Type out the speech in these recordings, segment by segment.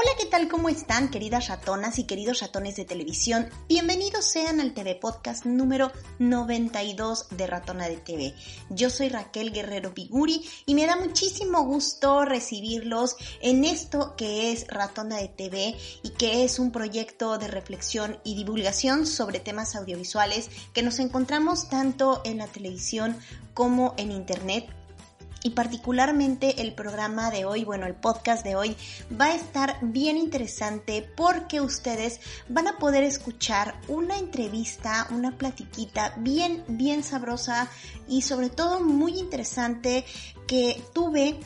Hola, ¿qué tal? ¿Cómo están, queridas ratonas y queridos ratones de televisión? Bienvenidos sean al TV Podcast número 92 de Ratona de TV. Yo soy Raquel Guerrero Piguri y me da muchísimo gusto recibirlos en esto que es Ratona de TV y que es un proyecto de reflexión y divulgación sobre temas audiovisuales que nos encontramos tanto en la televisión como en internet y particularmente el programa de hoy, bueno, el podcast de hoy va a estar bien interesante porque ustedes van a poder escuchar una entrevista, una platiquita bien, bien sabrosa y sobre todo muy interesante que tuve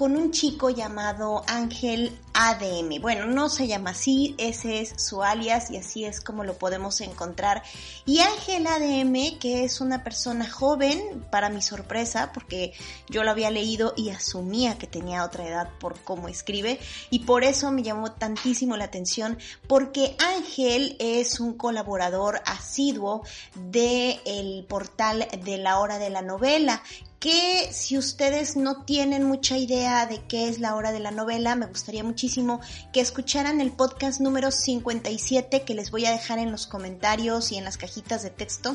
con un chico llamado Ángel ADM. Bueno, no se llama así, ese es su alias y así es como lo podemos encontrar. Y Ángel ADM, que es una persona joven, para mi sorpresa, porque yo lo había leído y asumía que tenía otra edad por cómo escribe, y por eso me llamó tantísimo la atención, porque Ángel es un colaborador asiduo del el portal de la hora de la novela que si ustedes no tienen mucha idea de qué es la hora de la novela, me gustaría muchísimo que escucharan el podcast número 57 que les voy a dejar en los comentarios y en las cajitas de texto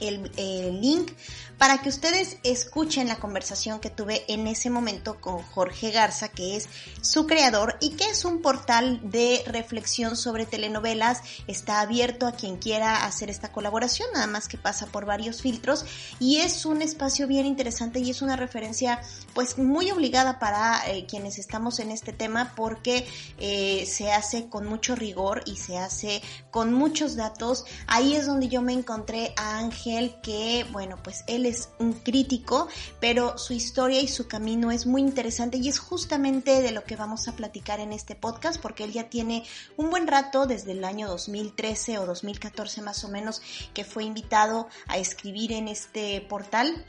el, link para que ustedes escuchen la conversación que tuve en ese momento con Jorge Garza, que es su creador y que es un portal de reflexión sobre telenovelas. Está abierto a quien quiera hacer esta colaboración, nada más que pasa por varios filtros y es un espacio bien interesante y es una referencia pues muy obligada para eh, quienes estamos en este tema porque eh, se hace con mucho rigor y se hace con muchos datos. Ahí es donde yo me encontré a Ángel que, bueno, pues él es un crítico, pero su historia y su camino es muy interesante y es justamente de lo que vamos a platicar en este podcast, porque él ya tiene un buen rato, desde el año 2013 o 2014 más o menos, que fue invitado a escribir en este portal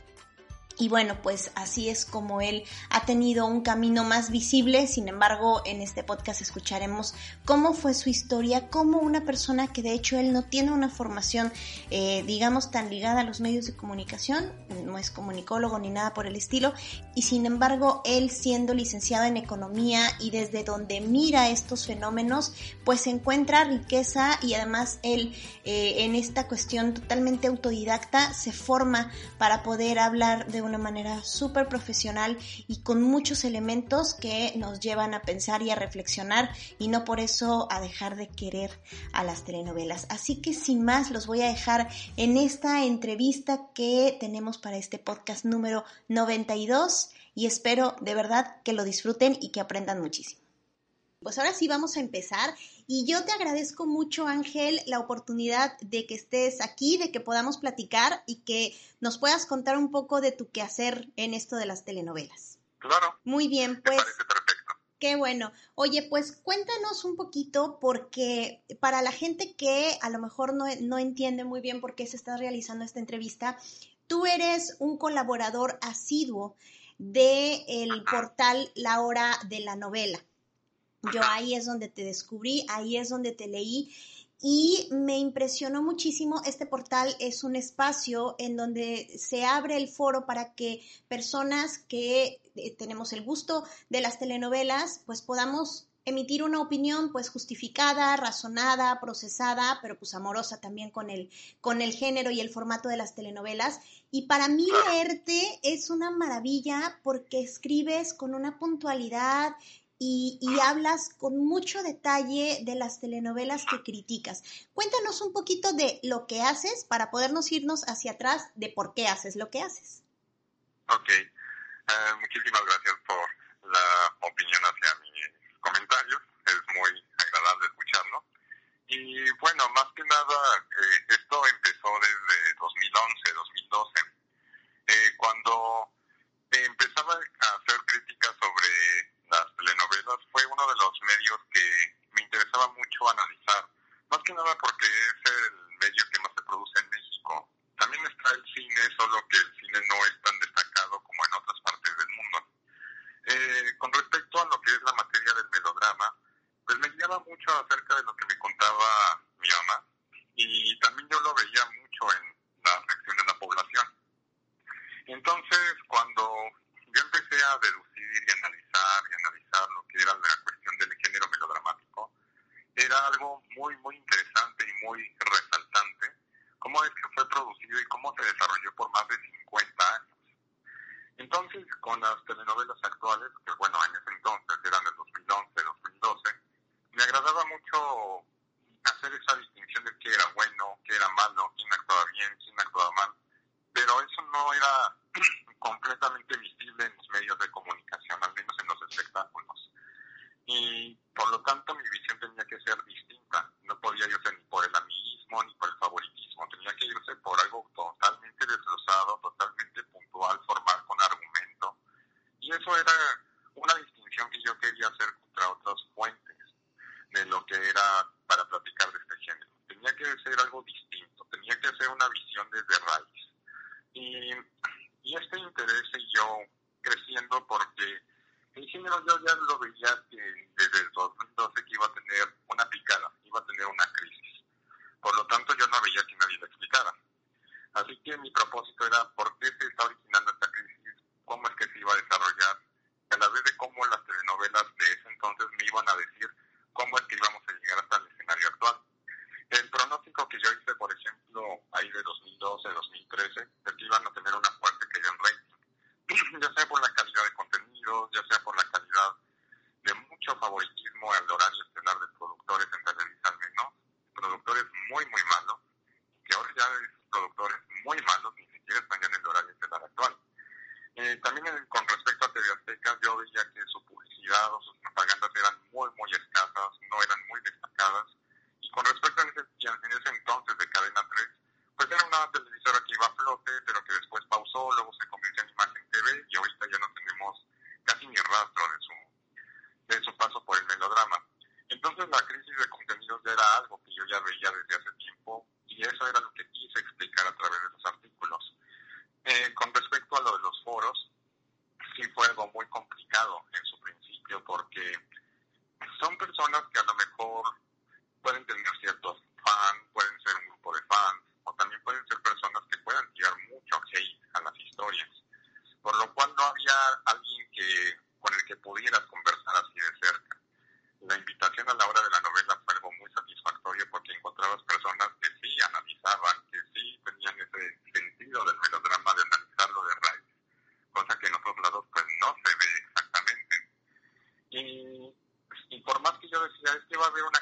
y bueno, pues así es como él ha tenido un camino más visible. Sin embargo, en este podcast escucharemos cómo fue su historia, como una persona que de hecho él no tiene una formación, eh, digamos, tan ligada a los medios de comunicación, no es comunicólogo ni nada por el estilo. Y sin embargo, él siendo licenciado en economía y desde donde mira estos fenómenos, pues encuentra riqueza y además él eh, en esta cuestión totalmente autodidacta se forma para poder hablar de una manera súper profesional y con muchos elementos que nos llevan a pensar y a reflexionar y no por eso a dejar de querer a las telenovelas. Así que sin más los voy a dejar en esta entrevista que tenemos para este podcast número 92 y espero de verdad que lo disfruten y que aprendan muchísimo. Pues ahora sí vamos a empezar y yo te agradezco mucho, Ángel, la oportunidad de que estés aquí, de que podamos platicar y que nos puedas contar un poco de tu quehacer en esto de las telenovelas. Claro. Muy bien, pues. perfecto. Qué bueno. Oye, pues cuéntanos un poquito porque para la gente que a lo mejor no, no entiende muy bien por qué se está realizando esta entrevista, tú eres un colaborador asiduo del el portal La Hora de la Novela. Yo ahí es donde te descubrí, ahí es donde te leí y me impresionó muchísimo. Este portal es un espacio en donde se abre el foro para que personas que eh, tenemos el gusto de las telenovelas, pues podamos emitir una opinión pues justificada, razonada, procesada, pero pues amorosa también con el, con el género y el formato de las telenovelas. Y para mí leerte es una maravilla porque escribes con una puntualidad y, hablas con mucho detalle de las telenovelas que criticas. Cuéntanos un poquito de lo que haces para podernos irnos hacia atrás de por qué haces lo que haces. Ok, eh, muchísimas gracias por la opinión hacia mis comentarios, es muy agradable escucharlo. Y bueno, más que nada, eh, esto empezó desde 2011, 2012, eh, cuando empezaba a hacer críticas sobre las telenovelas fue uno de los medios que me interesaba mucho analizar, más que nada porque es el por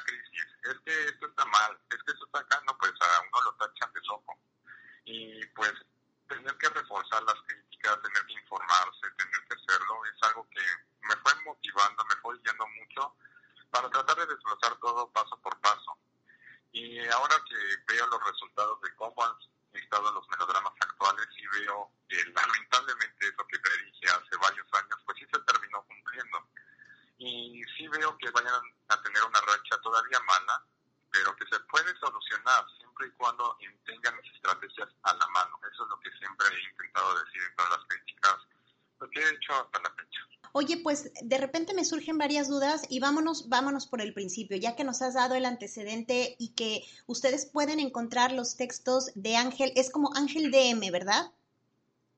crisis, es que esto está mal, es que esto está acá, no, pues a uno lo tachan de loco. Y pues tener que reforzar las críticas, tener que informarse, tener que hacerlo, es algo que me fue motivando, me fue guiando mucho para tratar de desglosar todo paso por paso. Y ahora que veo los resultados de cómo han estado los melodramas actuales y veo que lamentablemente eso que predije hace varios años, pues sí se terminó cumpliendo. Y sí veo que vayan a tener una racha todavía mala, pero que se puede solucionar siempre y cuando tengan estrategias a la mano. Eso es lo que siempre he intentado decir en todas las críticas, lo que he hecho hasta la fecha. Oye, pues de repente me surgen varias dudas y vámonos, vámonos por el principio, ya que nos has dado el antecedente y que ustedes pueden encontrar los textos de Ángel, es como Ángel DM, ¿verdad?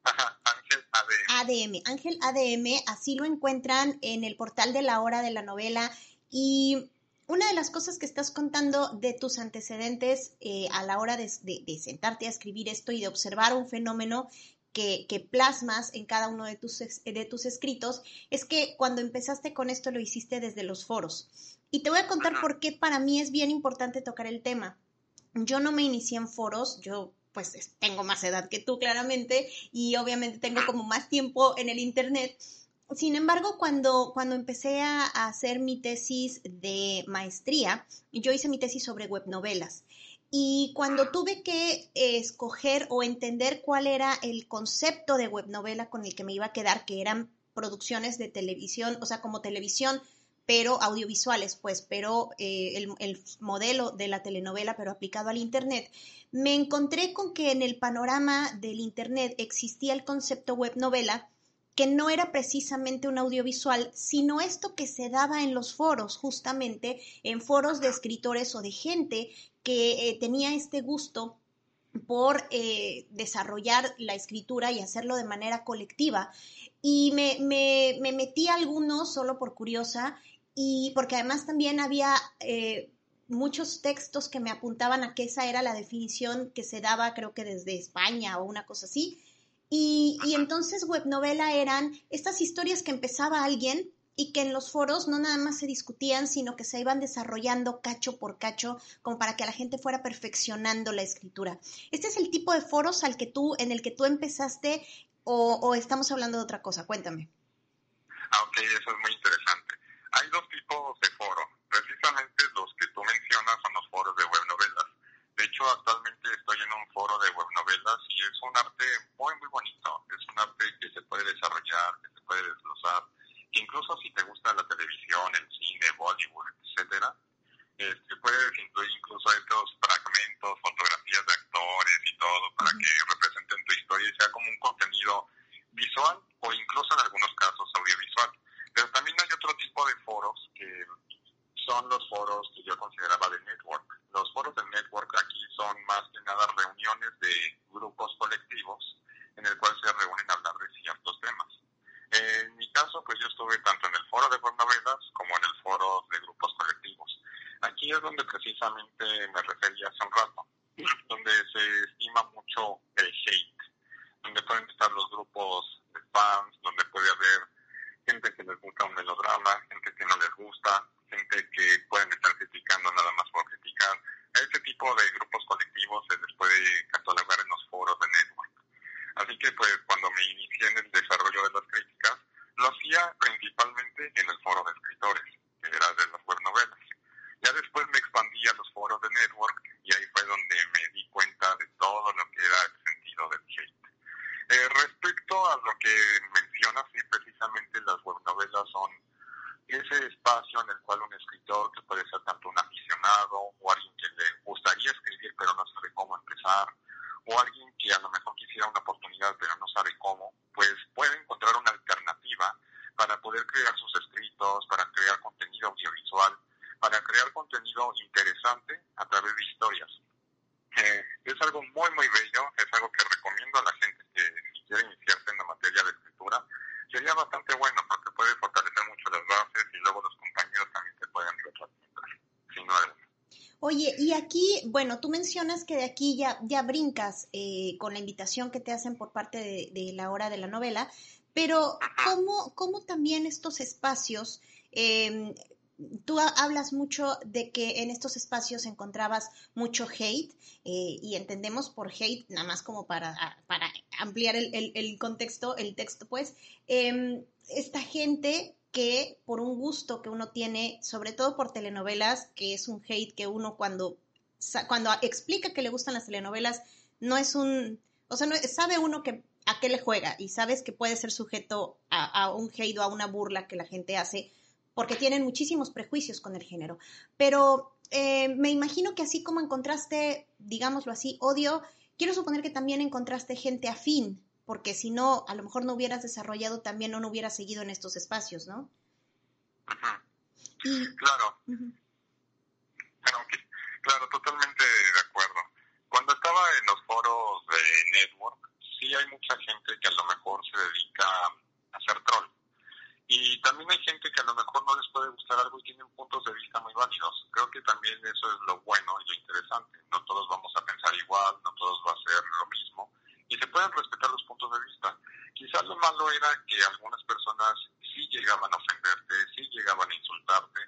Ajá, Ángel ADM. ADM, Ángel ADM, así lo encuentran en el portal de la hora de la novela y una de las cosas que estás contando de tus antecedentes eh, a la hora de, de, de, sentarte a escribir esto y de observar un fenómeno que, que, plasmas en cada uno de tus, de tus escritos es que cuando empezaste con esto lo hiciste desde los foros. Y te voy a contar por qué para mí es bien importante tocar el tema. Yo no me inicié en foros, yo pues tengo más edad que tú claramente y obviamente tengo como más tiempo en el Internet. Sin embargo, cuando, cuando empecé a, a hacer mi tesis de maestría, yo hice mi tesis sobre webnovelas. Y cuando tuve que escoger o entender cuál era el concepto de webnovela con el que me iba a quedar, que eran producciones de televisión, o sea, como televisión, pero audiovisuales, pues, pero eh, el, el, modelo de la telenovela, pero aplicado al Internet, me encontré con que en el panorama del Internet existía el concepto webnovela, que no era precisamente un audiovisual, sino esto que se daba en los foros, justamente en foros de escritores o de gente que eh, tenía este gusto por eh, desarrollar la escritura y hacerlo de manera colectiva. Y me, me, me, metí a algunos solo por curiosa y porque además también había eh, muchos textos que me apuntaban a que esa era la definición que se daba creo que desde España o una cosa así. Y, y entonces webnovela eran estas historias que empezaba alguien y que en los foros no nada más se discutían, sino que se iban desarrollando cacho por cacho, como para que la gente fuera perfeccionando la escritura. ¿Este es el tipo de foros al que tú, en el que tú empezaste o, o estamos hablando de otra cosa? Cuéntame. Ah, ok, eso es muy interesante. Hay dos tipos de foros. Precisamente los que tú mencionas son los foros de webnovelas. De hecho, actualmente estoy en un foro de webnovelas y es un arte muy, muy bonito. Es un arte que se puede desarrollar, que se puede desglosar. Incluso si te gusta la televisión, el cine, Bollywood, etcétera, este, puedes incluir incluso estos fragmentos, fotografías de actores y todo para que representen tu historia y sea como un contenido visual o incluso en algunos casos audiovisual. Pero también hay otro tipo de foros que son los foros que yo consideraba de network. Los foros de network más que nada reuniones de grupos colectivos en el cual se reúnen a hablar de ciertos temas. En mi caso, pues yo estuve tanto en el foro de novelas como en el foro de grupos colectivos. Aquí es donde precisamente me refería hace un rato, donde se estima mucho el hate, donde pueden estar los grupos de fans, donde puede haber gente que les gusta un melodrama, gente que no les gusta, gente que pueden estar criticando nada más por criticar. A ese tipo de grupos colectivos se les puede catalogar en los foros de network. Así que pues cuando me inicié en el desarrollo de las críticas, lo hacía principalmente en el foro de escritores, que era de las web novelas. Ya después me expandí a los foros de network y ahí fue donde me di cuenta de todo lo que era el sentido del hate. Eh, respecto a lo que mencionas, sí, precisamente las web novelas son ese espacio en el cual un escritor, que puede ser tanto un aficionado o alguien que le gustaría escribir pero no sabe cómo empezar, o alguien que a lo mejor quisiera una oportunidad pero no sabe cómo, pues puede encontrar una alternativa para poder crear sus escritos, para crear contenido audiovisual, para crear contenido interesante a través de historias. Eh, es algo muy, muy bello, es algo que recomiendo a la gente que si quiere iniciarse en la materia de escritura. Sería bastante bueno porque puede fortalecer mucho las bases y luego los compañeros también te pueden retroalimentar, sin duda Oye, y aquí, bueno, tú mencionas que de aquí ya, ya brincas eh, con la invitación que te hacen por parte de, la hora de la novela, pero ¿cómo, cómo también estos espacios, eh, tú hablas mucho de que en estos espacios encontrabas mucho hate eh, y entendemos por hate, nada más como para, para ampliar el, el, el contexto, el texto, pues, em, esta gente que por un gusto que uno tiene, sobre todo por telenovelas, que es un hate que uno cuando, cuando explica que le gustan las telenovelas, no es un, o sea, no, sabe uno que a qué le juega y sabes que puede ser sujeto a, un hate o a una burla que la gente hace porque tienen muchísimos prejuicios con el género. Pero eh, me imagino que así como encontraste, digámoslo así, odio, quiero suponer que también encontraste gente afín porque si no, a lo mejor no hubieras desarrollado también o no hubieras seguido en estos espacios, ¿no? Claro. Claro, totalmente de acuerdo. Cuando estaba en los foros de Network, sí hay mucha gente que a lo mejor se dedica a hacer troll. Y también hay gente que a lo mejor no les puede gustar algo y tienen puntos de vista muy válidos. Creo que también eso es lo bueno y lo interesante. No todos vamos a pensar igual, no todos va a ser lo mismo y se pueden respetar los puntos de vista. Quizás lo malo era que algunas personas sí llegaban a ofenderte, sí llegaban a insultarte,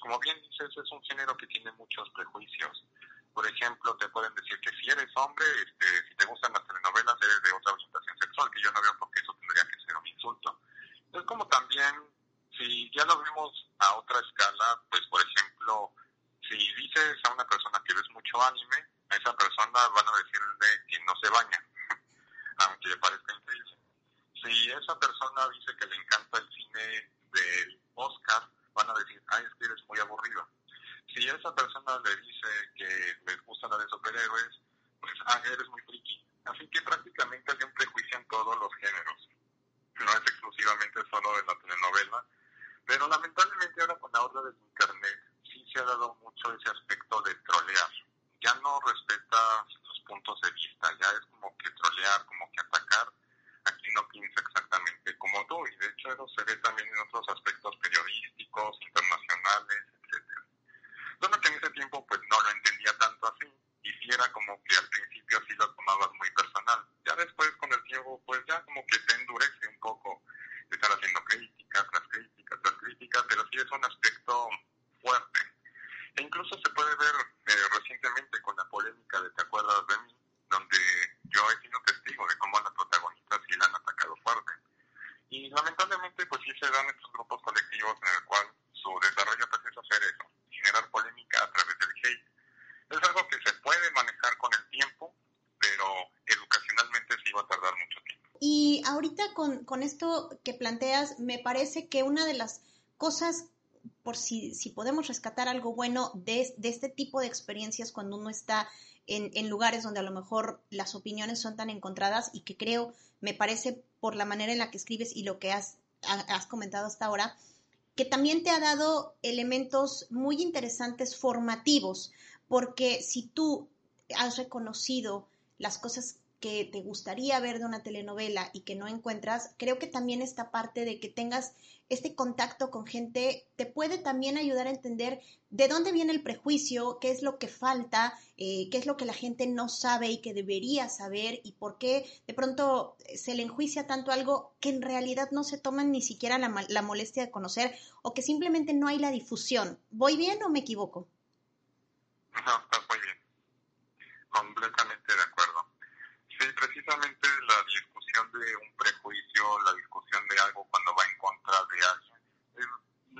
como bien dices, es un género que tiene muchos prejuicios. Por ejemplo, te pueden decir que si eres hombre, este, si te gustan las telenovelas, eres de otra orientación sexual, que yo no veo por qué eso tendría que ser un insulto. Es como también, si ya lo vemos a otra escala, pues por ejemplo, si dices a una persona que ves mucho anime, a esa persona van a decirle que no se baña aunque parezca increíble. Si esa persona dice que le encanta el cine del Oscar, van a decir, ay, es que eres muy aburrido. Si esa persona le dice que les gusta la de superhéroes, pues, ah, eres muy friki. Así que prácticamente hay un prejuicio en todos los géneros. No es exclusivamente solo de la telenovela, pero lamentablemente ahora con la obra del Internet sí se ha dado mucho ese aspecto de trolear. Ya no respeta puntos de vista, ya es como que trolear, como que atacar, aquí no piensa exactamente como tú, y de hecho eso se ve también en otros aspectos periodísticos, internacionales, etcétera. Solo que en ese tiempo pues no lo entendía tanto así, y si era como que al principio sí lo tomabas muy personal. Ya después con el tiempo pues ya como que te endurece un poco estar haciendo críticas, tras críticas, tras críticas, pero sí es un aspecto fuerte. E incluso se puede ver eh, recientemente con la polémica de Te acuerdas de mí, donde yo he sido testigo de cómo a la protagonista sí la han atacado fuerte. Y lamentablemente pues sí se dan estos grupos colectivos en el cual su desarrollo pues es hacer eso, generar polémica a través del hate. Es algo que se puede manejar con el tiempo, pero educacionalmente sí va a tardar mucho tiempo. Y ahorita con, con esto que planteas, me parece que una de las cosas por si, si podemos rescatar algo bueno de, de, este tipo de experiencias cuando uno está en, lugares donde a lo mejor las opiniones son tan encontradas y que creo, me parece por la manera en la que escribes y lo que has, has comentado hasta ahora, que también te ha dado elementos muy interesantes formativos, porque si tú has reconocido las cosas que te gustaría ver de una telenovela y que no encuentras, creo que también esta parte de que tengas este contacto con gente te puede también ayudar a entender de dónde viene el prejuicio, qué es lo que falta, eh, qué es lo que la gente no sabe y que debería saber y por qué de pronto se le enjuicia tanto algo que en realidad no se toman ni siquiera la, la molestia de conocer o que simplemente no hay la difusión. ¿Voy bien o me equivoco? No, estás muy bien. Completamente de acuerdo. Sí, precisamente la discusión de un prejuicio, la discusión de algo cuando va en contra de alguien.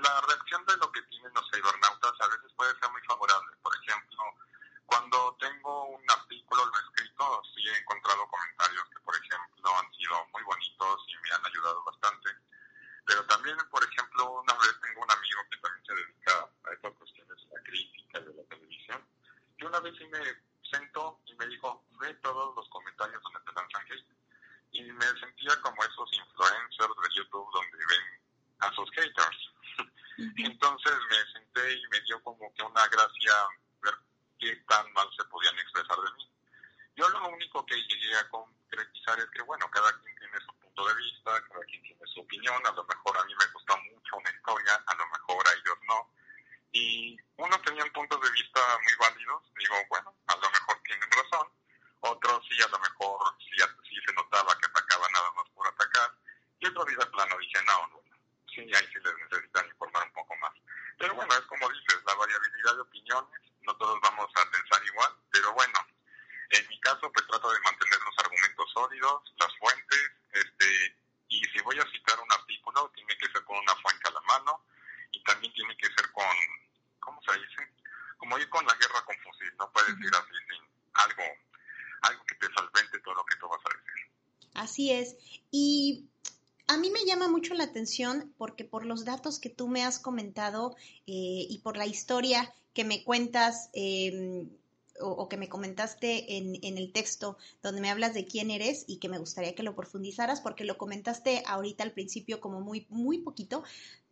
La reacción de lo que tienen los cibernautas a veces puede ser muy favorable. Por ejemplo, cuando tengo un artículo lo escrito, sí he encontrado comentarios que, por ejemplo, han sido muy bonitos y me han ayudado bastante. Pero también, por ejemplo, una vez tengo un amigo que también se dedica a estas cuestiones la crítica de la televisión. Y una vez sí me sentó y me dijo, ve todos los comentarios donde te lanzan hate. Y me sentía como esos influencers de YouTube donde ven a sus haters. Entonces me senté y me dio como que una gracia ver qué tan mal se podían expresar de mí. Yo lo único que llegué a concretizar es que, bueno, cada quien tiene su punto de vista, cada quien tiene su opinión, a lo mejor a mí me gusta mucho una historia, a lo mejor a ellos no. Y unos tenían puntos de vista muy válidos, digo, bueno, a lo mejor tienen razón, otros sí, a lo mejor sí, sí se notaba que atacaban nada más por atacar, y otro día plano dije, no, bueno, sí, ahí sí les necesitan informar un poco más. Pero bueno, es como dices, la variabilidad de opiniones, no todos vamos a pensar igual, pero bueno, en mi caso pues trato de mantener los argumentos sólidos, las fuentes, este, y si voy a citar un artículo, tiene que ser con una fuente a la mano, y también tiene que ser con, ¿cómo se dice? Como ir con la guerra con fusil, no puedes ir así sin algo, algo que te salvente todo lo que tú vas a decir. Así es. Y a mí me llama mucho la porque por los datos que tú me has comentado eh, y por la historia que me cuentas o, o, que me comentaste en, en, el texto donde me hablas de quién eres y que me gustaría que lo profundizaras porque lo comentaste ahorita al principio como muy, muy poquito,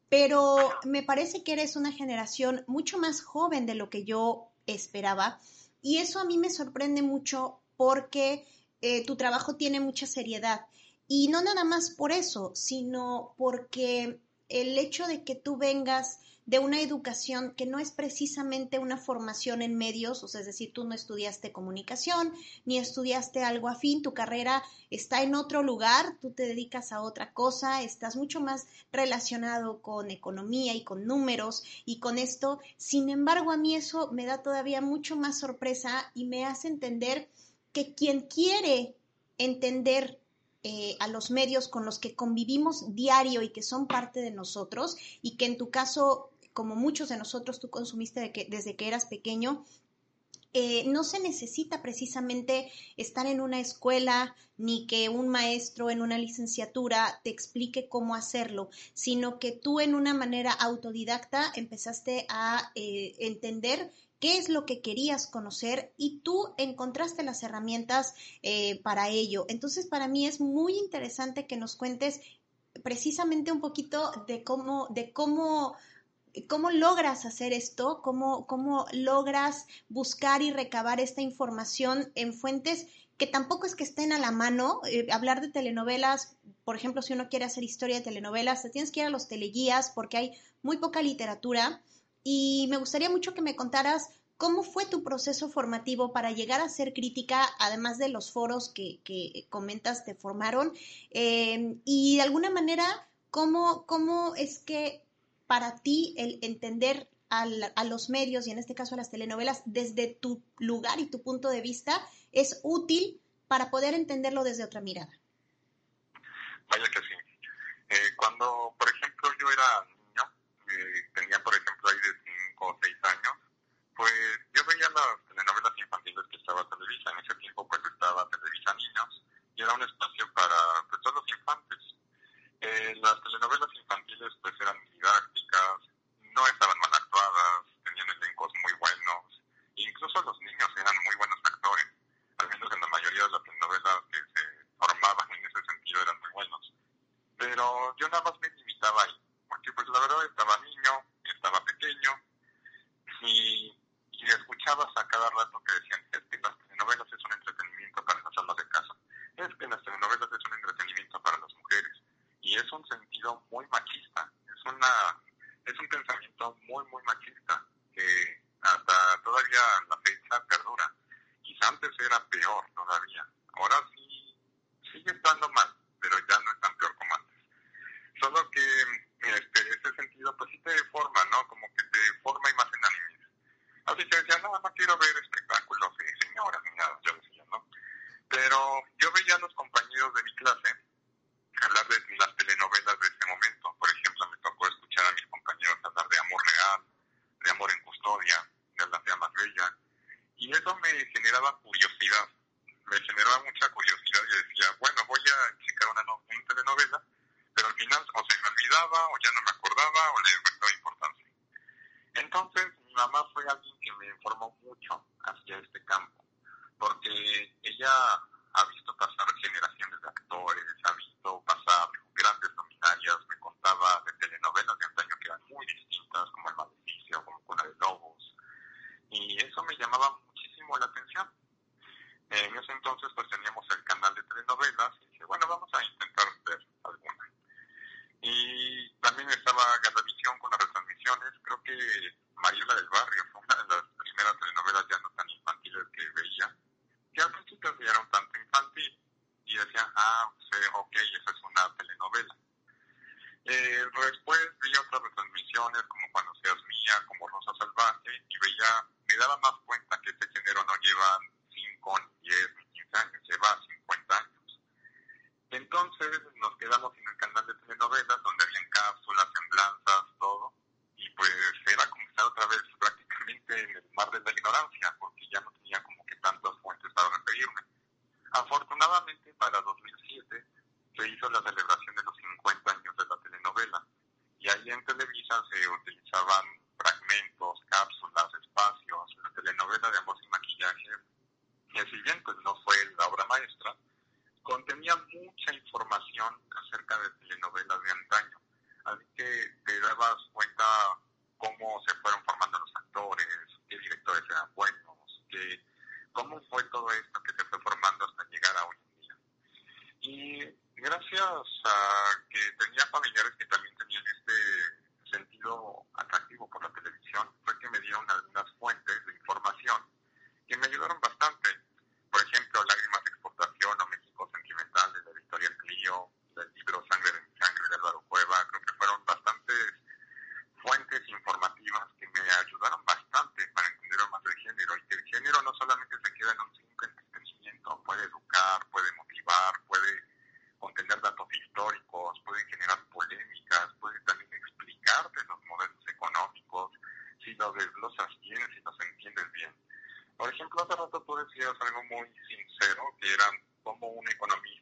pero me parece que eres una generación mucho más joven de lo que yo esperaba y eso a mí me sorprende mucho porque eh, tu trabajo tiene mucha seriedad y no nada más por eso, sino porque el hecho de que tú vengas de una educación que no es precisamente una formación en medios, o sea, es decir, tú no estudiaste comunicación ni estudiaste algo afín, tu carrera está en otro lugar, tú te dedicas a otra cosa, estás mucho más relacionado con economía y con números y con esto. Sin embargo, a mí eso me da todavía mucho más sorpresa y me hace entender que quien quiere entender eh, a los medios con los que convivimos diario y que son parte de nosotros y que en tu caso, como muchos de nosotros, tú consumiste desde que eras pequeño, eh, no se necesita precisamente estar en una escuela ni que un maestro en una licenciatura te explique cómo hacerlo, sino que tú en una manera autodidacta empezaste a eh, entender qué es lo que querías conocer y tú encontraste las herramientas eh, para ello. Entonces, para mí es muy interesante que nos cuentes precisamente un poquito de cómo, de cómo, cómo logras hacer esto, cómo, cómo logras buscar y recabar esta información en fuentes que tampoco es que estén a la mano. Eh, hablar de telenovelas, por ejemplo, si uno quiere hacer historia de telenovelas, te tienes que ir a los teleguías porque hay muy poca literatura y me gustaría mucho que me contaras cómo fue tu proceso formativo para llegar a ser crítica, además de los foros que, que comentas te formaron, eh, y de alguna manera, cómo, cómo es que para ti el entender al, a los medios y en este caso a las telenovelas desde tu lugar y tu punto de vista es útil para poder entenderlo desde otra mirada. Vaya que sí. Eh, cuando, por ejemplo, yo era eh, tenía, por ejemplo, ahí de 5 o 6 años, pues yo veía las telenovelas infantiles que estaba Televisa. En ese tiempo, pues estaba Televisa Niños y era un espacio para pues, todos los infantes. Eh, las telenovelas infantiles, pues eran didácticas, no estaban mal actuadas, tenían elencos muy buenos, incluso los niños eran muy buenos actores, al menos en la mayoría de las telenovelas que se formaban en ese sentido eran muy buenos. Pero yo nada más me limitaba ahí porque pues la verdad estaba available los adquieres y los entiendes bien. Por ejemplo, hace rato tú decías algo muy sincero, que era como una economía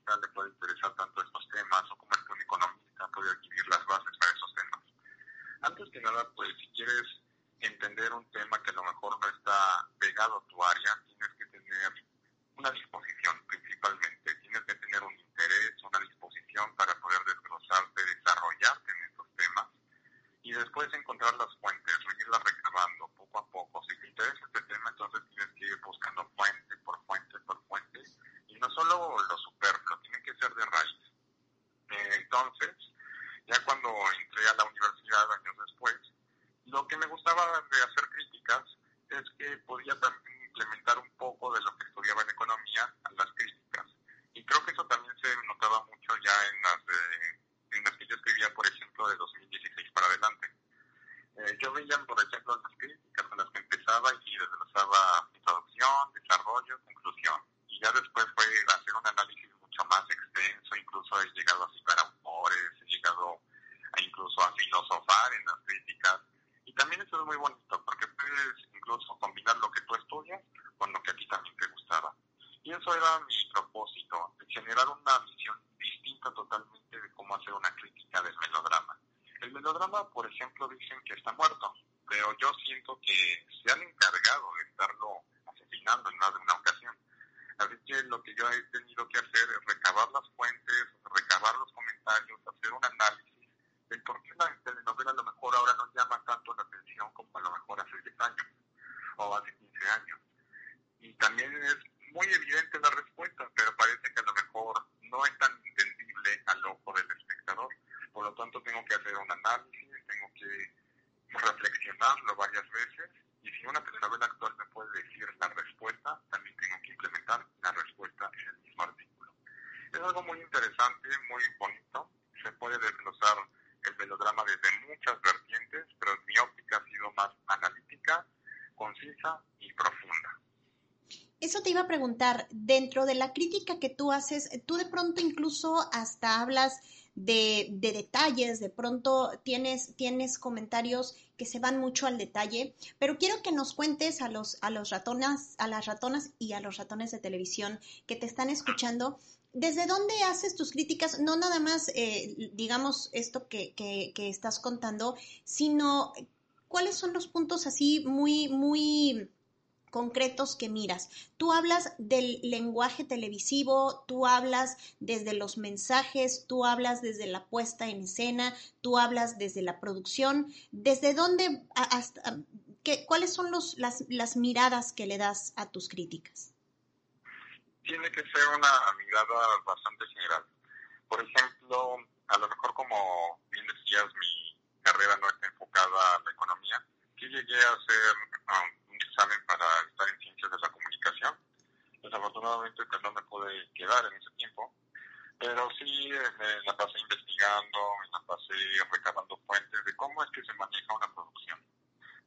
que yo he tenido que hacer es recabar las fuentes, recabar los comentarios, hacer un análisis del por qué la telenovela a lo mejor ahora no llama tanto la atención como a lo mejor hace 10 años o hace 15 años. Y también es de la crítica que tú haces, tú de pronto incluso hasta hablas de, detalles, de pronto tienes, tienes comentarios que se van mucho al detalle, pero quiero que nos cuentes a los, a los ratonas, a las ratonas y a los ratones de televisión que te están escuchando, ¿desde dónde haces tus críticas? No nada más, eh, digamos, esto que, que, que estás contando, sino cuáles son los puntos así muy, muy concretos que miras. Tú hablas del lenguaje televisivo, tú hablas desde los mensajes, tú hablas desde la puesta en escena, tú hablas desde la producción. ¿Desde dónde, hasta, qué, cuáles son los, las, las miradas que le das a tus críticas? Tiene que ser una mirada bastante general. Por ejemplo, a lo mejor como bien decías, mi carrera no está enfocada a la economía. que llegué a hacer um, examen para estar en ciencias de la comunicación. Desafortunadamente pues no me pude quedar en ese tiempo, pero sí me la pasé investigando, me la pasé recabando fuentes de cómo es que se maneja una producción.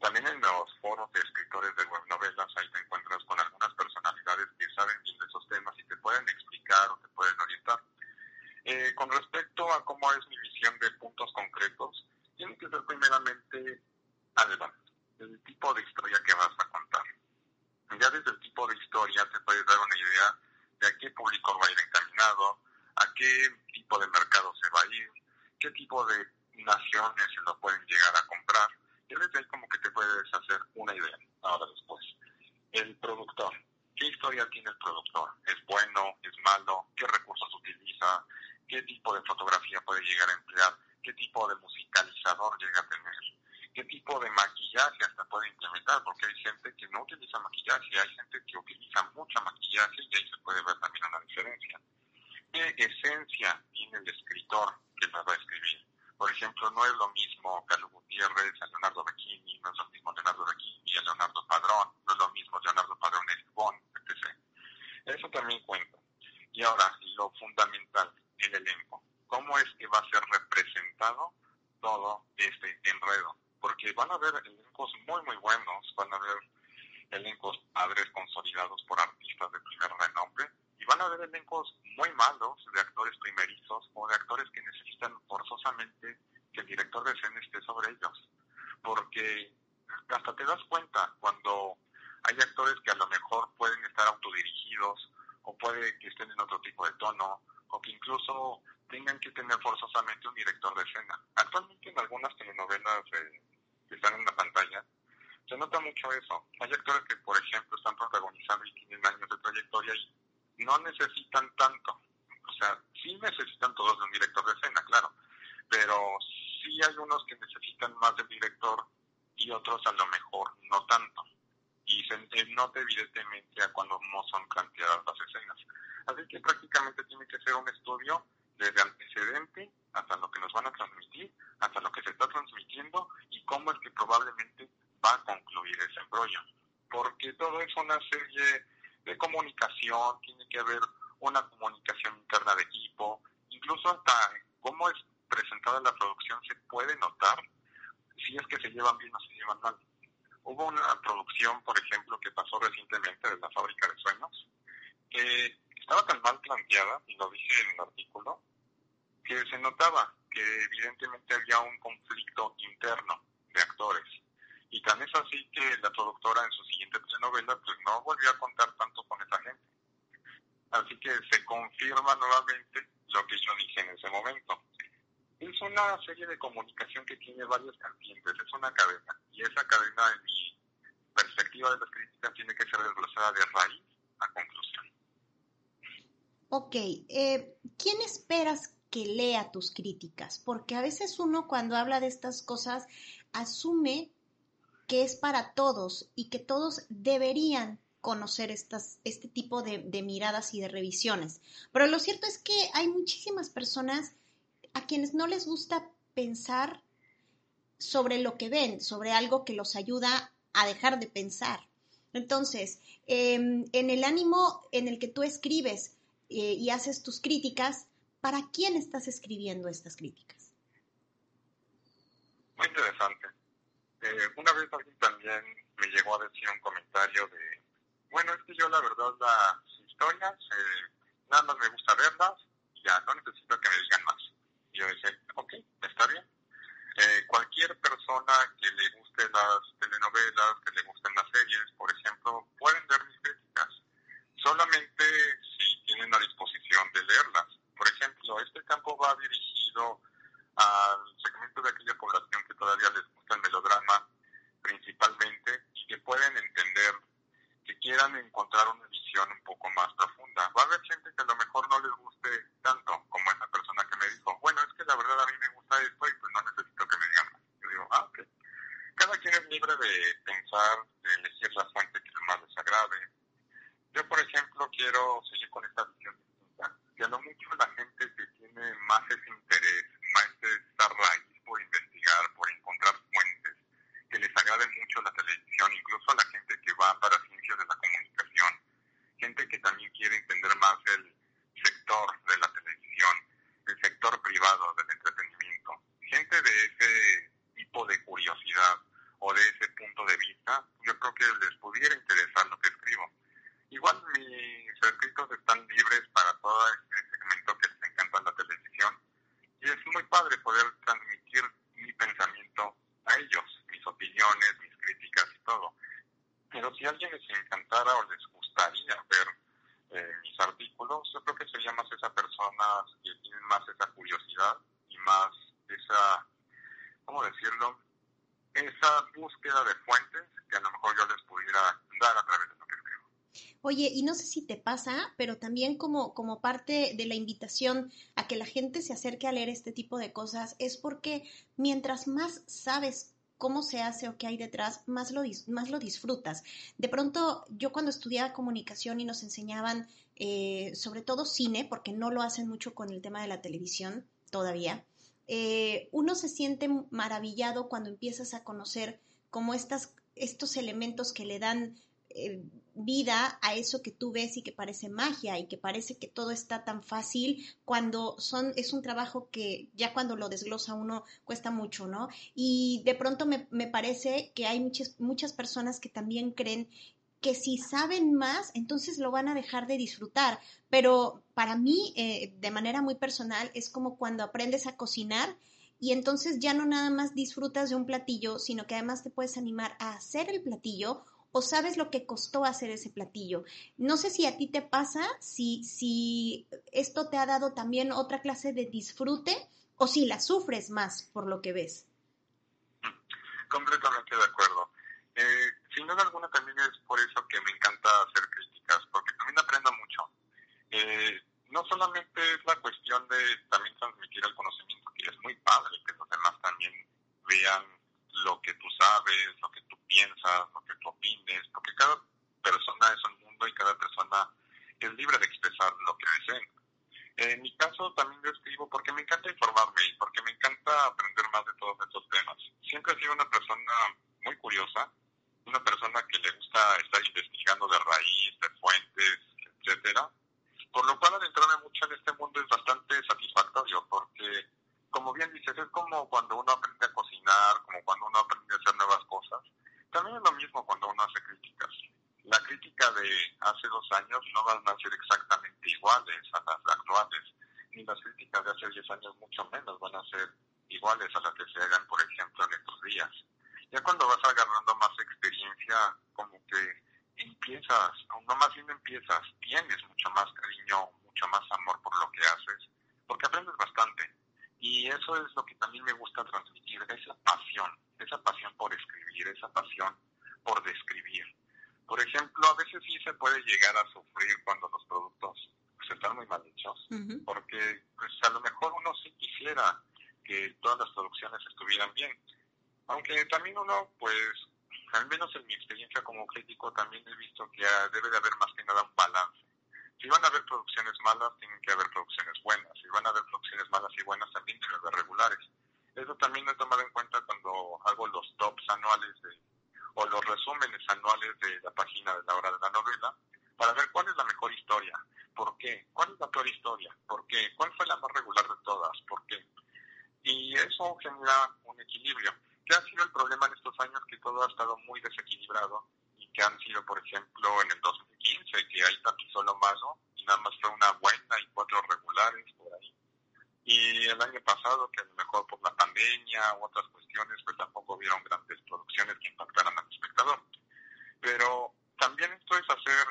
También en los foros de escritores de web novelas ahí te encuentras con algunas personalidades que saben bien de esos temas y te pueden explicar o te pueden orientar. Eh, con respecto a cómo es mi visión de puntos concretos, tiene que ser primeramente adelante el tipo de historia que vas a contar. Ya desde el tipo de historia te puedes dar una idea de a qué público va a ir encaminado, a qué tipo de mercado se va a ir, qué tipo de naciones se lo pueden llegar a comprar. Y desde ahí como que te puedes hacer una idea. Ahora después, el productor. ¿Qué historia tiene el productor? ¿Es bueno? ¿Es malo? ¿Qué recursos utiliza? ¿Qué tipo de fotografía puede llegar a emplear? ¿Qué tipo de musicalizador llega a tener? qué tipo de maquillaje hasta puede implementar, porque hay gente que no utiliza maquillaje, hay gente que utiliza mucha maquillaje y ahí se puede ver también una diferencia. ¿Qué esencia tiene el escritor que nos va a escribir? Por ejemplo, no es lo mismo Carlos Gutiérrez a Leonardo Becchini, no es lo mismo Leonardo Becchini a Leonardo Padrón, no es lo mismo Leonardo Padrón a Eric etc. Eso también cuenta. Y ahora, lo fundamental, el elenco. ¿Cómo es que va a ser representado todo este enredo? porque van a haber elencos muy, muy buenos, van a haber elencos padres consolidados por artistas de primer renombre, y van a haber elencos muy malos de primerizos o de actores que necesitan forzosamente que el director de escena esté sobre ellos. Porque hasta te das cuenta cuando hay actores que a lo mejor pueden estar autodirigidos o puede que estén en otro tipo de tono o que incluso tengan que tener forzosamente un director de escena. Actualmente en algunas telenovelas eh, que están en la pantalla, se nota mucho eso. Hay actores que, por ejemplo, están protagonizando y tienen años de trayectoria y no necesitan tanto. Sea, sí necesitan todos de un director de escena, claro, pero sí hay unos que necesitan más del director y otros a lo mejor no tanto. Y se nota evidentemente a cuando no son planteadas las escenas. Así que prácticamente tiene que ser un estudio desde antecedente hasta lo que nos van a transmitir, hasta lo que se está transmitiendo y cómo es que probablemente va a concluir ese embrollo. Porque todo es una serie de comunicación, tiene que haber una comunicación interna de equipo, incluso hasta cómo es presentada la producción se puede notar si es que se llevan bien o se llevan mal. Hubo una producción, por ejemplo, que pasó recientemente de la fábrica de sueños, que estaba tan mal planteada, y lo dije en el artículo, que se notaba que evidentemente había un conflicto interno de actores. Y tan es así que la productora en su siguiente telenovela pues no volvió a contar tanto con esa gente. Así que se confirma nuevamente lo que yo dije en ese momento. Es una serie de comunicación que tiene varios cambiantes, es una cadena. Y esa cadena, en mi perspectiva de las críticas, tiene que ser desglosada de raíz a conclusión. Ok, eh, ¿quién esperas que lea tus críticas? Porque a veces uno cuando habla de estas cosas asume que es para todos y que todos deberían conocer estas, este tipo de, de, miradas y de revisiones. Pero lo cierto es que hay muchísimas personas a quienes no les gusta pensar sobre lo que ven, sobre algo que los ayuda a dejar de pensar. Entonces, em, en el ánimo en el que tú escribes, eh, y haces tus críticas, ¿para quién estás escribiendo estas críticas? Muy interesante. Eh, una vez alguien también me llegó a decir un comentario de, bueno, es que yo la verdad las historias, eh, nada más me gusta verlas ya, no necesito que me digan más. Y yo decía, ok, está bien. Eh, cualquier persona que le guste las telenovelas, que le gusten las series, por ejemplo, pueden ver mis críticas. Solamente si tienen la disposición de leerlas. Por ejemplo, este campo va dirigido al segmento de aquella población que todavía les gusta el melodrama principalmente y que pueden entender, que quieran encontrar una visión un poco más profunda. Va a haber gente que a lo mejor no les guste tanto como esa persona que me dijo, bueno, es que la verdad a mí me gusta esto y pues no necesito que me digan más. Yo digo, ah, ok. Cada quien es libre de pensar, de elegir la fuente que más les agrade. Yo, por ejemplo, quiero seguir con esta visión distinta. Y a mucho la gente que tiene más ese interés, más esa raíz por investigar, por encontrar fuentes, que les agrade mucho la televisión, incluso a la gente que va para ciencias de la comunicación, gente que también quiere entender más el sector de la televisión, el sector privado del entretenimiento, gente de ese tipo de curiosidad o de ese punto de vista, yo creo que les pudiera interesar lo que escribo. Igual mis escritos están libres para todo este segmento que les encanta la televisión y es muy padre poder transmitir mi pensamiento a ellos, mis opiniones, mis críticas y todo. Pero si a alguien les encantara o les gustaría ver eh, mis artículos, yo creo que sería más esa persona que tienen más esa curiosidad y más esa, ¿cómo decirlo? Esa búsqueda de fuentes que a lo mejor yo les pudiera dar a través de lo que escribo. Y no sé si te pasa, pero también como, como parte de la invitación a que la gente se acerque a leer este tipo de cosas, es porque mientras más sabes cómo se hace o qué hay detrás, más lo, más lo disfrutas. De pronto, yo cuando estudiaba comunicación y nos enseñaban eh, sobre todo cine, porque no lo hacen mucho con el tema de la televisión todavía, eh, uno se siente maravillado cuando empiezas a conocer como estas, estos elementos que le dan eh, vida a eso que tú ves y que parece magia y que parece que todo está tan fácil cuando son es un trabajo que ya cuando lo desglosa uno cuesta mucho, ¿no? Y de pronto me, me parece que hay muchas, muchas personas que también creen que si saben más, entonces lo van a dejar de disfrutar. Pero para mí, eh, de manera muy personal, es como cuando aprendes a cocinar y entonces ya no nada más disfrutas de un platillo, sino que además te puedes animar a hacer el platillo o sabes lo que costó hacer ese platillo. No sé si a ti te pasa, si, si esto te ha dado también otra clase de disfrute o si la sufres más por lo que ves. Completamente de acuerdo. Eh, sin duda alguna también es por eso que me encanta hacer críticas, porque también aprendo mucho. Eh, no solamente es la cuestión de también transmitir el conocimiento, que es muy padre que los demás también vean lo que tú sabes, lo que tú piensas, lo que tú opines, porque cada persona es un mundo y cada persona es libre de expresar lo que deseen. En mi caso también yo escribo porque me encanta informarme y porque me encanta aprender más de todos estos temas. Siempre he sido una persona muy curiosa, una persona que le gusta estar investigando de raíz, de fuentes, etcétera. Por lo cual adentrarme mucho en este mundo es bastante satisfactorio porque como bien dices, es como cuando uno aprende a cocinar, como cuando uno aprende a hacer nuevas cosas. También es lo mismo cuando uno hace críticas. La crítica de hace dos años no van a ser exactamente iguales a las actuales, ni las críticas de hace diez años mucho menos van a ser iguales a las que se hagan, por ejemplo, en estos días. Ya cuando vas agarrando más experiencia, como que empiezas, no más bien empiezas, tienes mucho más cariño, mucho más amor por lo que haces, porque aprendes bastante y eso es lo que también me gusta transmitir, esa pasión, esa pasión por escribir, esa pasión por describir. Por ejemplo, a veces sí se puede llegar a sufrir cuando los productos pues, están muy mal hechos, porque pues, a lo mejor uno sí quisiera que todas las producciones estuvieran bien. Aunque también uno, pues, al menos en mi experiencia como crítico, también he visto que debe de haber más que nada un balance si van a haber producciones malas, tienen que haber producciones buenas. Si van a haber producciones malas y buenas, también tienen que haber regulares. Eso también lo he tomado en cuenta cuando hago los tops anuales de, o los resúmenes anuales de la página de la hora de la novela, para ver cuál es la mejor historia. ¿Por qué? ¿Cuál es la peor historia? ¿Por qué? ¿Cuál fue la más regular de todas? ¿Por qué? Y eso genera un equilibrio. ¿Qué ha sido el problema en estos años? Que todo ha estado muy desequilibrado y que han sido, por ejemplo, en el 2015, que hay tanto solo malo y nada más fue una buena y cuatro regulares por ahí. Y el año pasado, que a lo mejor por la pandemia u otras cuestiones, pues tampoco hubieron grandes producciones que impactaran al espectador. Pero también esto es hacer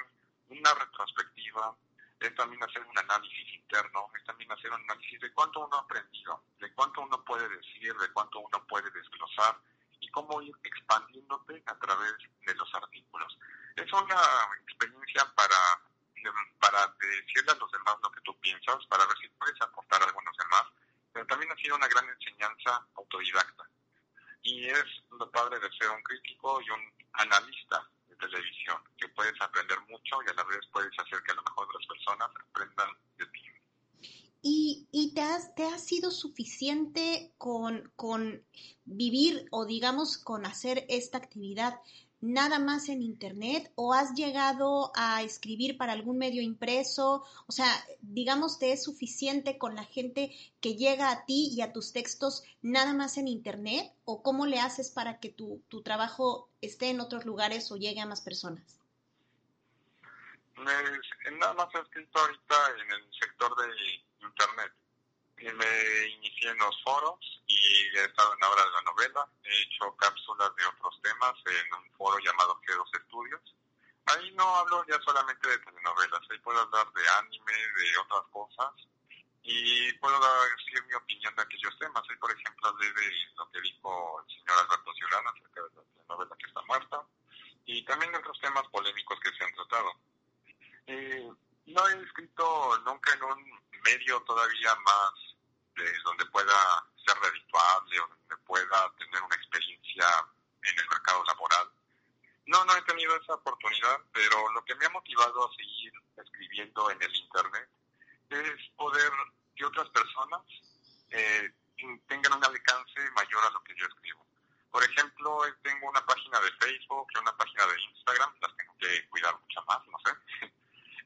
una retrospectiva, es también hacer un análisis interno, es también hacer un análisis de cuánto uno ha aprendido, de cuánto uno puede decir, de cuánto uno puede desglosar y cómo ir expandiéndote a través de los artículos. Es una experiencia para, para decirle a los demás lo que tú piensas, para ver si puedes aportar algo a los demás, pero también ha sido una gran enseñanza autodidacta. Y es lo padre de ser un crítico y un analista televisión, que puedes aprender mucho y a la vez puedes hacer que a lo mejor otras personas aprendan de ti. ¿Y, y te, has, te ha sido suficiente con, con vivir o digamos con hacer esta actividad nada más en Internet o has llegado a escribir para algún medio impreso? O sea, digamos, ¿te es suficiente con la gente que llega a ti y a tus textos nada más en Internet? ¿O cómo le haces para que tu, tu trabajo esté en otros lugares o llegue a más personas? Pues, nada más he escrito ahorita en el sector de Internet me inicié en los foros y he estado en obra de la novela. He hecho cápsulas de otros temas en un foro llamado G2 Estudios. Ahí no hablo ya solamente de telenovelas, ahí puedo hablar de anime, de otras cosas y puedo decir mi opinión de aquellos temas. Ahí, por ejemplo, hablé de lo que dijo el señor Alberto Ciurana acerca de la telenovela que está muerta y también de otros temas polémicos que se han tratado. Eh, no he escrito nunca en un medio todavía más de donde pueda ser redituable donde pueda tener una experiencia en el mercado laboral. No, no he tenido esa oportunidad, pero lo que me ha motivado a seguir escribiendo en el Internet es poder que otras personas eh, tengan un alcance mayor a lo que yo escribo. Por ejemplo, tengo una página de Facebook y una página de Instagram, las tengo que cuidar mucho más, no sé,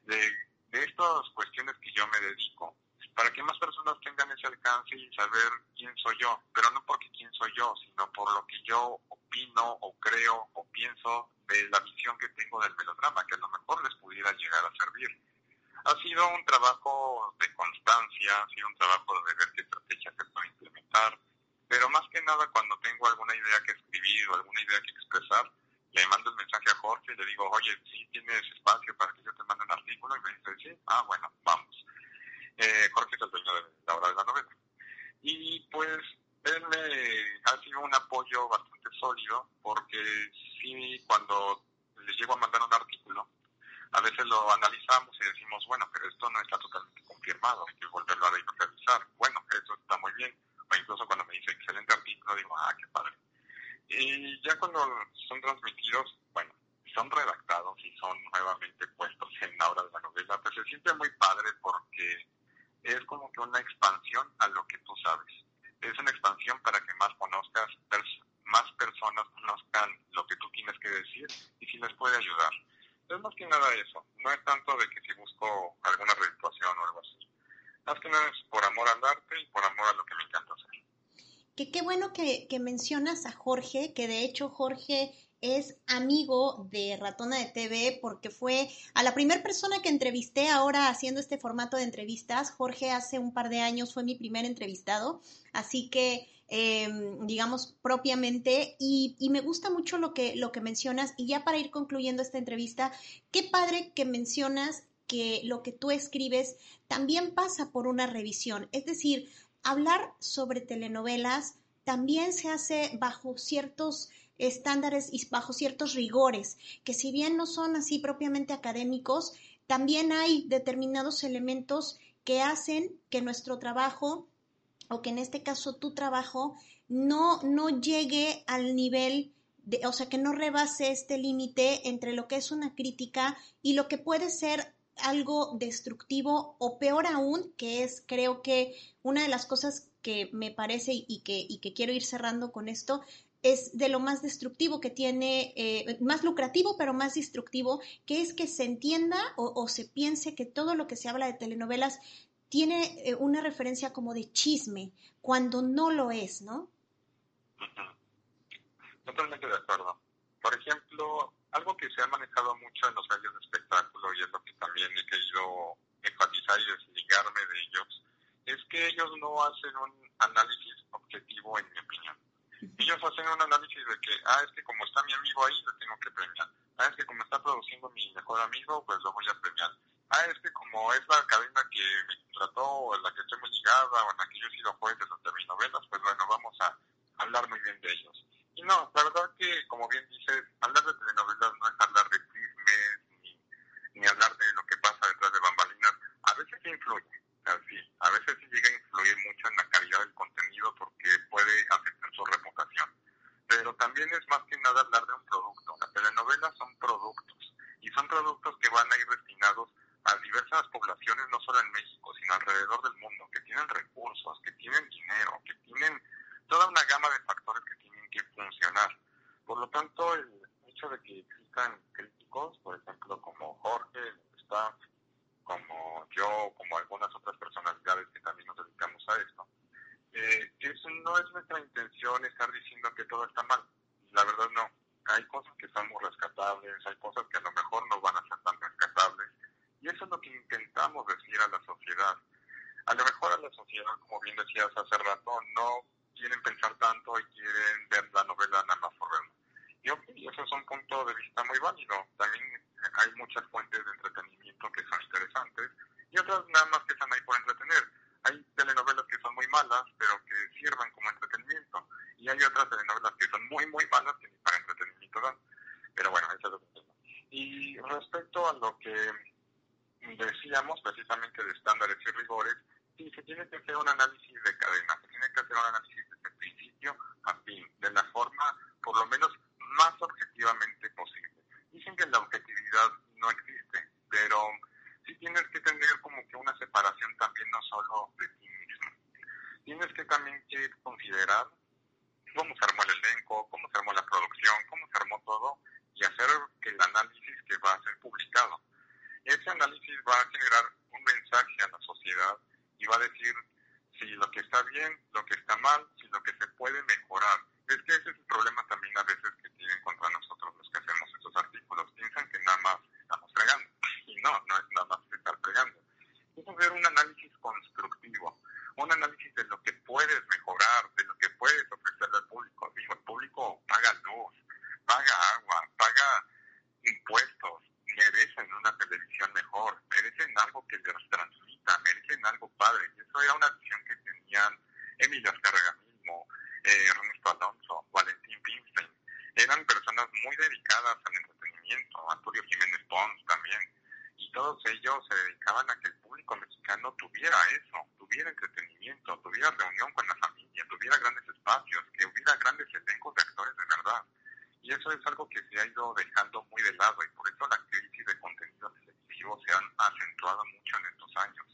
de estas cuestiones que yo me dedico, para que más personas tengan ese alcance y saber quién soy yo, pero no porque quién soy yo, sino por lo que yo opino o creo o pienso de la visión que tengo del melodrama, que a lo mejor les pudiera llegar a servir. Ha sido un trabajo de constancia, ha sido un trabajo de ver qué estrategias se puede implementar, pero más que nada cuando tengo alguna idea que escribir o alguna idea que expresar, le mando el mensaje a Jorge y le digo, oye, sí tienes espacio para que yo te mande un artículo, y me dice, sí, ah, bueno, vamos. Eh, Jorge es el dueño de la hora de la novela. Y pues él me ha sido un apoyo bastante sólido, porque sí, cuando le llego a mandar un artículo, a veces lo analizamos y decimos, bueno, pero esto no está totalmente confirmado, hay que volverlo a revisar. Bueno, eso está muy bien. O incluso cuando me dice excelente artículo, digo, ah, qué padre. Y ya cuando son transmitidos, bueno, son redactados y son nuevamente puestos en la hora de la novela, pues se siente muy padre porque es como que una expansión a lo que tú sabes. Es una expansión para que más conozcas, más personas conozcan lo que tú tienes que decir y si les puede ayudar. Es más que nada eso. No es tanto de que si busco alguna redituación o algo así. Más que nada es por amor al arte y por amor a lo que me encanta hacer que qué bueno que, mencionas a Jorge, que de hecho Jorge es amigo de Ratona de TV porque fue a la primera persona que entrevisté ahora haciendo este formato de entrevistas. Jorge hace un par de años fue mi primer entrevistado, así que em, digamos propiamente y, y, me gusta mucho lo que, lo que mencionas y ya para ir concluyendo esta entrevista, qué padre que mencionas que lo que tú escribes también pasa por una revisión, es decir, hablar sobre telenovelas también se hace bajo ciertos estándares y bajo ciertos rigores, que si bien no son así propiamente académicos, también hay determinados elementos que hacen que nuestro trabajo, o que en este caso tu trabajo, no, no llegue al nivel de, o sea, que no rebase este límite entre lo que es una crítica y lo que puede ser algo destructivo o peor aún, que es creo que una de las cosas que me parece y que, y que quiero ir cerrando con esto, es de lo más destructivo que tiene, eh, más lucrativo, pero más destructivo, que es que se entienda o, se piense que todo lo que se habla de telenovelas tiene eh, una referencia como de chisme, cuando no lo es, ¿no? Totalmente de acuerdo. Por ejemplo, algo que se ha manejado mucho en los medios de espectáculo y es lo que también he querido enfatizar y desligarme de ellos, es que ellos no hacen un análisis objetivo, en mi opinión. Ellos hacen un análisis de que, ah, es que como está mi amigo ahí, lo tengo que premiar. Ah, es que como está produciendo mi mejor amigo, pues lo voy a premiar. Ah, es que como es la cadena que me trató, o en la que estoy muy ligada, o en la que yo he sido juez de mis novelas, pues bueno, vamos a hablar muy bien de ellos. Y no, la verdad que, como bien dices, hablar de telenovelas no es hablar de chismes, ni, ni hablar de lo que pasa detrás de bambalinas. A veces sí influye, así, a veces sí llega a influir mucho en la calidad del contenido porque puede afectar su reputación. Pero también es más que nada hablar de un producto. Las telenovelas son productos y son productos que van a ir destinados a diversas poblaciones, no solo en México, sino alrededor del mundo, que tienen recursos, que tienen dinero, que tienen toda una gama de factores que tienen que funcionar. Por lo tanto, el hecho de que existan críticos, por ejemplo, como Jorge, está como yo, como algunas otras personalidades que también nos dedicamos a esto, eh, eso no es nuestra intención estar diciendo que todo está mal. La verdad no. Hay cosas que son muy rescatables, hay cosas que a lo mejor no van a ser tan rescatables. Y eso es lo que intentamos decir a la sociedad. A lo mejor a la sociedad, como bien decías hace rato, no quieren pensar tanto y quieren ver la novela nada más por verlo. Y ok, eso es un punto de vista muy válido. También hay muchas fuentes de entretenimiento que son interesantes y otras nada más que están ahí por entretener. Hay telenovelas que son muy malas, pero que sirvan como entretenimiento. Y hay otras telenovelas que son muy, muy malas que ni para entretenimiento dan. Pero bueno, eso es lo que tengo. Y respecto a lo que decíamos precisamente de estándares y rigores, sí, se tiene que hacer un análisis de cadena, se tiene que hacer un análisis desde el principio a fin, de la forma, por lo menos, más objetivamente posible. Dicen que la objetividad no existe, pero sí tienes que tener como que una separación también no solo de ti mismo. Tienes que también que considerar cómo se armó el elenco, cómo se armó la producción, cómo se armó todo y hacer el análisis que va a ser publicado. Ese análisis va a generar un mensaje a la sociedad y va a decir si lo que está bien, lo está mal, si lo que se puede mejorar. Es que ese es el problema también a veces que tienen contra nosotros los que hacemos esos artículos. Piensan que nada más estamos fregando. Y no, no es nada más estar fregando. Es hacer un análisis constructivo, un análisis de lo que puedes mejorar, de lo que puedes ofrecerle al público. Digo, el público paga luz, paga agua, paga impuestos, merecen una televisión mejor, merecen algo que les transmita, merecen algo padre. Y eso era una visión que tenían Emilio Azcárraga mismo, eh, Ernesto Alonso, Valentín Pinstein. Eran personas muy dedicadas al entretenimiento, Antonio Jiménez Pons también. Y todos ellos se dedicaban a que el público mexicano tuviera eso, tuviera entretenimiento, tuviera reunión con la familia, tuviera grandes espacios, que hubiera grandes elencos de actores de verdad. Y eso es algo que se ha ido dejando muy de lado y por eso la crisis de contenido televisivo se han acentuado mucho en estos años.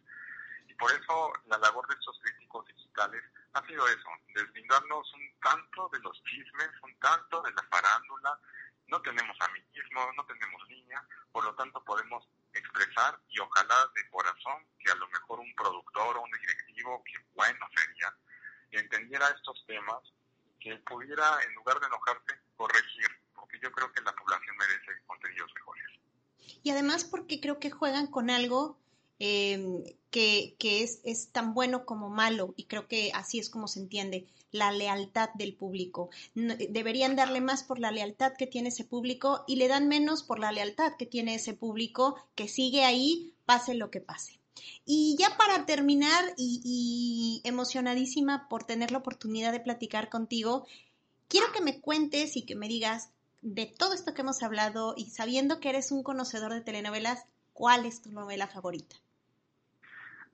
Y por eso la labor de estos críticos digitales ha sido eso, deslindarnos un tanto de los chismes, un tanto de la farándula. No tenemos amiguismo, no tenemos línea, por lo tanto podemos expresar y ojalá de corazón que a lo mejor un productor o un directivo, que bueno sería, entendiera estos temas, que pudiera, en lugar de enojarse, corregir, porque yo creo que la población merece contenidos mejores. Y además porque con algo em, que, que es, es, tan bueno como malo, y creo que así es como se entiende, la lealtad del público. deberían darle más por la lealtad que tiene ese público y le dan menos por la lealtad que tiene ese público que sigue ahí, pase lo que pase. Y ya para terminar, y emocionadísima por tener la oportunidad de platicar contigo, quiero que me cuentes y que me digas de todo esto que hemos hablado y sabiendo que eres un conocedor de telenovelas, ¿cuál es tu novela favorita?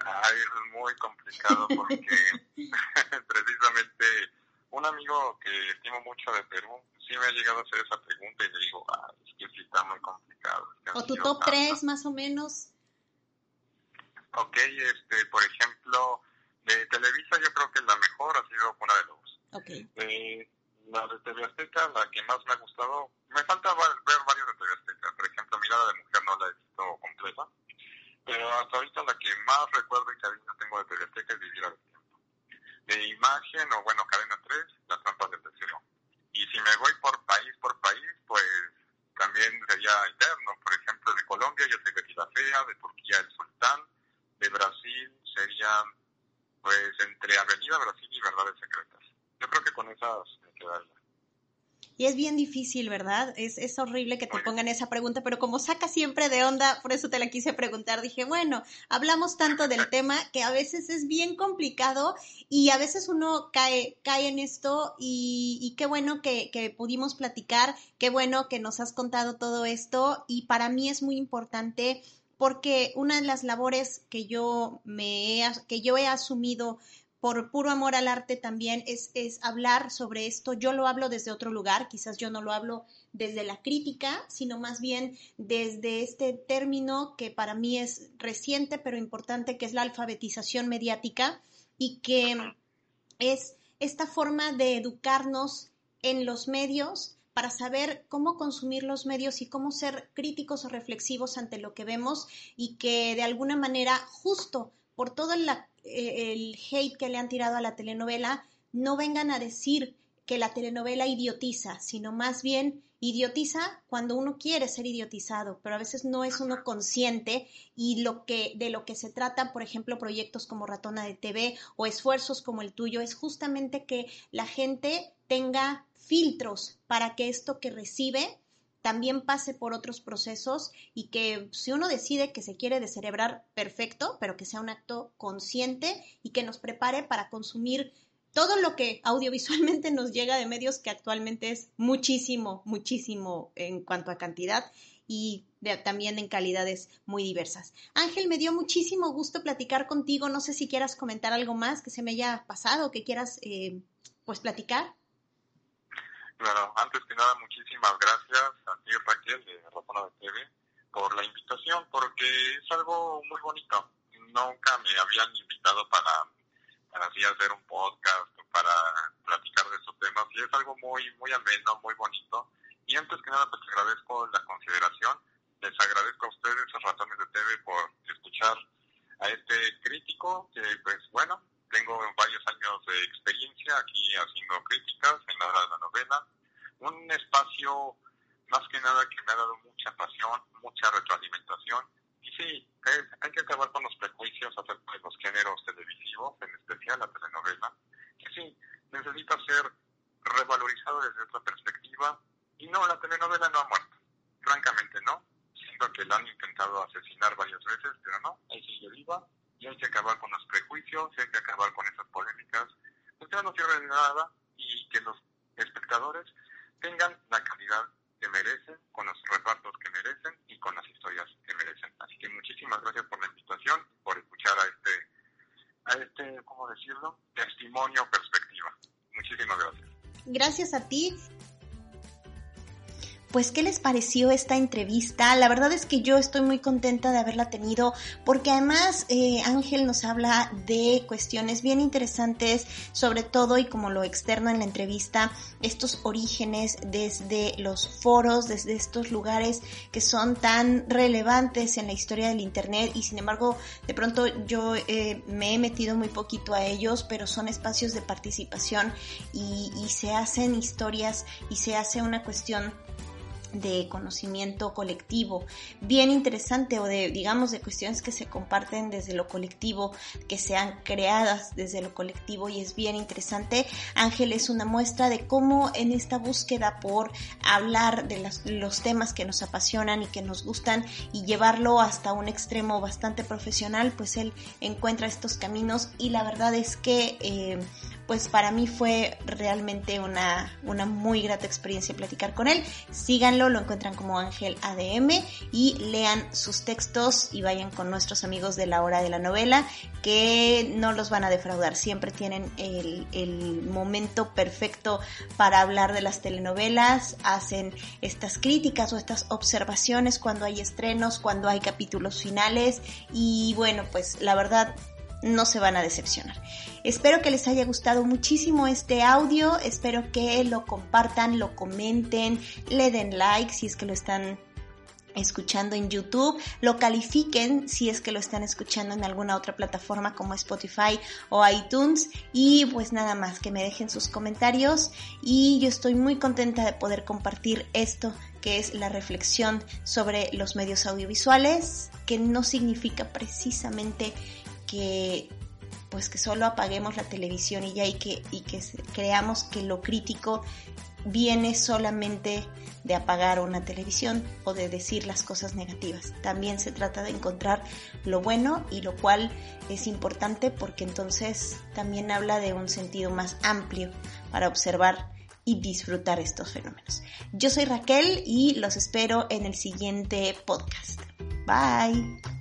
Ay, es muy complicado porque precisamente un amigo que estimo mucho de Perú sí me ha llegado a hacer esa pregunta y le digo, ah, es que sí está muy complicado. ¿O tu top 3 más o menos? Ok, este, por ejemplo, de Televisa yo creo que la mejor ha sido Cuna de Lobos. Okay. De la de TV Azteca, la que más me ha gustado, me falta ver varios de TV Azteca, por ejemplo, Mirada de Mujer no la he visto completa, pero hasta ahorita la que más recuerdo y cariño tengo de TV Azteca es Vivir al Tiempo. De imagen, o bueno, Cadena 3, La Trampa del Deseo. Y si me voy por país por país, pues también sería interno. Por ejemplo, de Colombia yo sé que la Fea, de Turquía El Sultán, de Brasil serían pues entre Avenida Brasil y Verdades Secretas. Yo creo que con esas Y es bien difícil, ¿verdad? Es, es horrible que te pongan esa pregunta, pero como saca siempre de onda, por eso te la quise preguntar, dije, bueno, hablamos tanto del tema que a veces es bien complicado y a veces uno cae, cae en esto y, qué bueno que, que pudimos platicar, qué bueno que nos has contado todo esto y para mí es muy importante porque una de las labores que yo me que yo he asumido por puro amor al arte también es, es hablar sobre esto. Yo lo hablo desde otro lugar, quizás yo no lo hablo desde la crítica, sino más bien desde este término que para mí es reciente pero importante, que es la alfabetización mediática y que es esta forma de educarnos en los medios para saber cómo consumir los medios y cómo ser críticos o reflexivos ante lo que vemos y que de alguna manera justo por todo la, el hate que le han tirado a la telenovela, no vengan a decir que la telenovela idiotiza, sino más bien idiotiza cuando uno quiere ser idiotizado, pero a veces no es uno consciente y lo que de lo que se trata, por ejemplo, proyectos como Ratona de TV o esfuerzos como el tuyo es justamente que la gente tenga filtros para que esto que recibe también pase por otros procesos y que si uno decide que se quiere descerebrar, perfecto, pero que sea un acto consciente y que nos prepare para consumir todo lo que audiovisualmente nos llega de medios que actualmente es muchísimo, muchísimo en cuanto a cantidad y también en calidades muy diversas. Ángel, me dio muchísimo gusto platicar contigo. No sé si quieras comentar algo más que se me haya pasado, que quieras eh, pues platicar. Claro, antes que nada, muchísimas gracias a ti, Raquel, de Razona de TV, por la invitación, porque es algo muy bonito. Nunca me habían invitado para, para hacer un podcast, para platicar de estos temas, y es algo muy, muy ameno, muy bonito. Y antes que nada, pues agradezco la consideración. Les agradezco a ustedes, a Ratones de TV, por escuchar a este crítico que, pues bueno, tengo varios años de experiencia aquí haciendo críticas en la hora de la novela. Un espacio más que nada que me ha dado mucha pasión, mucha retroalimentación. Y sí, hay que acabar con los prejuicios acerca de los géneros televisivos, en especial la telenovela, que sí, necesita ser revalorizado desde otra perspectiva. Y no, la telenovela no ha muerto. Francamente no. Siento que la han intentado asesinar varias veces, pero no, ahí sigue viva y hay que acabar con los prejuicios, hay que acabar con esas polémicas, ya no de nada y que los espectadores tengan la calidad que merecen, con los repartos que merecen y con las historias que merecen. Así que muchísimas gracias por la invitación, por escuchar a este, a este, ¿cómo decirlo? Testimonio, perspectiva. Muchísimas gracias. Gracias a ti pues qué les pareció esta entrevista. La verdad es que yo estoy muy contenta de haberla tenido porque además eh, Ángel nos habla de cuestiones bien interesantes, sobre todo y como lo externo en la entrevista, estos orígenes desde los foros, desde estos lugares que son tan relevantes en la historia del Internet y sin embargo de pronto yo eh, me he metido muy poquito a ellos, pero son espacios de participación y, y se hacen historias y se hace una cuestión de conocimiento colectivo, bien interesante o de, digamos, de cuestiones que se comparten desde lo colectivo, que sean creadas desde lo colectivo y es bien interesante. Ángel es una muestra de cómo en esta búsqueda por hablar de los temas que nos apasionan y que nos gustan y llevarlo hasta un extremo bastante profesional, pues él encuentra estos caminos y la verdad es que eh, pues para mí fue realmente una, una muy grata experiencia platicar con él. Síganlo, lo encuentran como Ángel ADM y lean sus textos y vayan con nuestros amigos de la hora de la novela que no los van a defraudar. Siempre tienen el, el momento perfecto para hablar de las telenovelas, hacen estas críticas o estas observaciones cuando hay estrenos, cuando hay capítulos finales y bueno, pues la verdad no se van a decepcionar. Espero que les haya gustado muchísimo este audio, espero que lo compartan, lo comenten, le den like si es que lo están escuchando en YouTube, lo califiquen si es que lo están escuchando en alguna otra plataforma como Spotify o iTunes y pues nada más que me dejen sus comentarios y yo estoy muy contenta de poder compartir esto que es la reflexión sobre los medios audiovisuales, que no significa precisamente que pues que solo apaguemos la televisión y ya y que, y que creamos que lo crítico viene solamente de apagar una televisión o de decir las cosas negativas. También se trata de encontrar lo bueno y lo cual es importante porque entonces también habla de un sentido más amplio para observar y disfrutar estos fenómenos. Yo soy Raquel y los espero en el siguiente podcast. Bye.